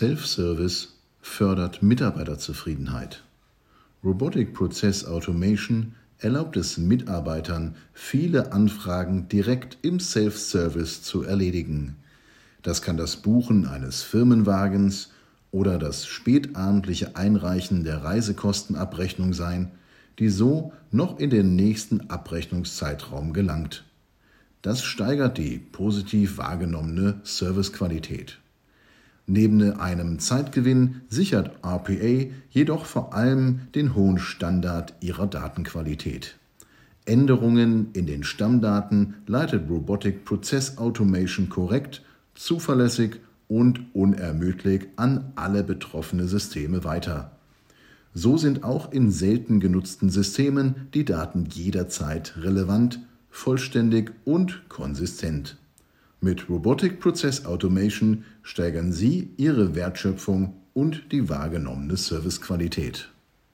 Self-Service fördert Mitarbeiterzufriedenheit. Robotic Process Automation erlaubt es Mitarbeitern, viele Anfragen direkt im Self-Service zu erledigen. Das kann das Buchen eines Firmenwagens oder das spätabendliche Einreichen der Reisekostenabrechnung sein, die so noch in den nächsten Abrechnungszeitraum gelangt. Das steigert die positiv wahrgenommene Servicequalität. Neben einem Zeitgewinn sichert RPA jedoch vor allem den hohen Standard ihrer Datenqualität. Änderungen in den Stammdaten leitet Robotic Process Automation korrekt, zuverlässig und unermüdlich an alle betroffene Systeme weiter. So sind auch in selten genutzten Systemen die Daten jederzeit relevant, vollständig und konsistent. Mit Robotic Process Automation steigern Sie Ihre Wertschöpfung und die wahrgenommene Servicequalität.